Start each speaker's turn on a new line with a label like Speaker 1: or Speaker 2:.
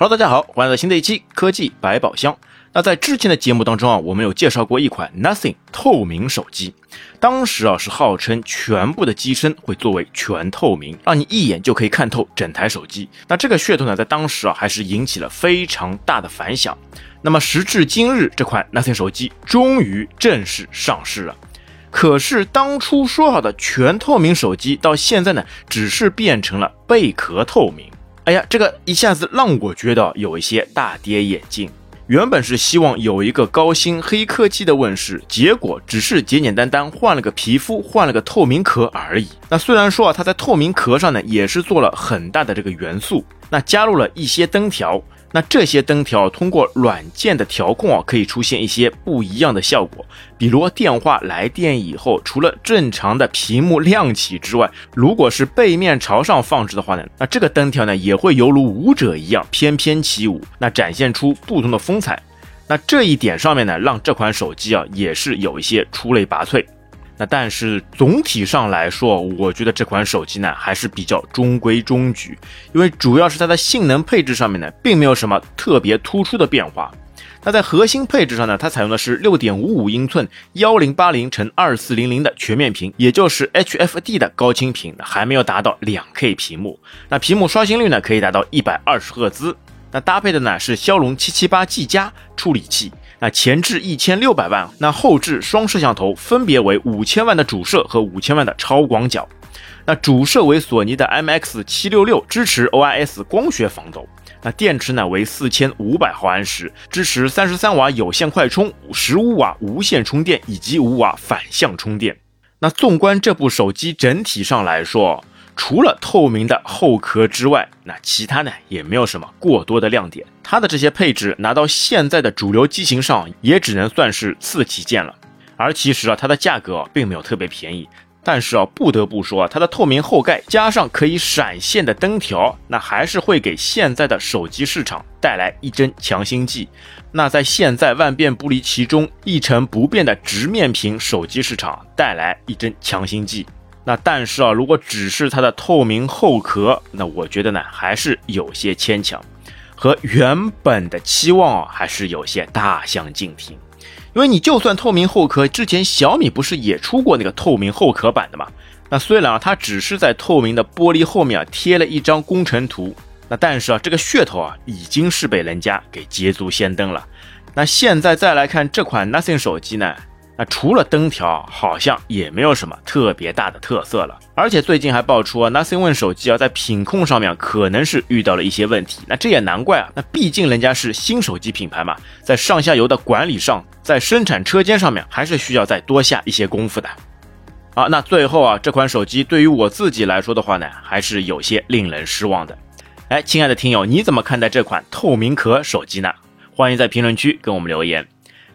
Speaker 1: Hello，大家好，欢迎来到新的一期科技百宝箱。那在之前的节目当中啊，我们有介绍过一款 Nothing 透明手机，当时啊是号称全部的机身会作为全透明，让你一眼就可以看透整台手机。那这个噱头呢，在当时啊还是引起了非常大的反响。那么时至今日，这款 Nothing 手机终于正式上市了。可是当初说好的全透明手机，到现在呢，只是变成了贝壳透明。哎呀，这个一下子让我觉得有一些大跌眼镜。原本是希望有一个高新黑科技的问世，结果只是简简单单换了个皮肤，换了个透明壳而已。那虽然说啊，它在透明壳上呢，也是做了很大的这个元素，那加入了一些灯条。那这些灯条通过软件的调控啊，可以出现一些不一样的效果。比如电话来电以后，除了正常的屏幕亮起之外，如果是背面朝上放置的话呢，那这个灯条呢也会犹如舞者一样翩翩起舞，那展现出不同的风采。那这一点上面呢，让这款手机啊也是有一些出类拔萃。那但是总体上来说，我觉得这款手机呢还是比较中规中矩，因为主要是它的性能配置上面呢，并没有什么特别突出的变化。那在核心配置上呢，它采用的是六点五五英寸幺零八零乘二四零零的全面屏，也就是 HFD 的高清屏，还没有达到两 K 屏幕。那屏幕刷新率呢，可以达到一百二十赫兹。那搭配的呢是骁龙七七八 G 加处理器。那前置一千六百万，那后置双摄像头分别为五千万的主摄和五千万的超广角。那主摄为索尼的 MX 七六六，支持 OIS 光学防抖。那电池呢为四千五百毫安时，支持三十三瓦有线快充、十五瓦无线充电以及五瓦反向充电。那纵观这部手机整体上来说，除了透明的后壳之外，那其他呢也没有什么过多的亮点。它的这些配置拿到现在的主流机型上，也只能算是次旗舰了。而其实啊，它的价格并没有特别便宜。但是啊，不得不说，它的透明后盖加上可以闪现的灯条，那还是会给现在的手机市场带来一针强心剂。那在现在万变不离其中、一成不变的直面屏手机市场带来一针强心剂。那但是啊，如果只是它的透明后壳，那我觉得呢还是有些牵强，和原本的期望啊还是有些大相径庭。因为你就算透明后壳，之前小米不是也出过那个透明后壳版的吗？那虽然啊它只是在透明的玻璃后面啊贴了一张工程图，那但是啊这个噱头啊已经是被人家给捷足先登了。那现在再来看这款 Nothing 手机呢？那除了灯条，好像也没有什么特别大的特色了。而且最近还爆出啊，Nothing One 手机啊，在品控上面可能是遇到了一些问题。那这也难怪啊，那毕竟人家是新手机品牌嘛，在上下游的管理上，在生产车间上面，还是需要再多下一些功夫的。好，那最后啊，这款手机对于我自己来说的话呢，还是有些令人失望的。哎，亲爱的听友，你怎么看待这款透明壳手机呢？欢迎在评论区跟我们留言。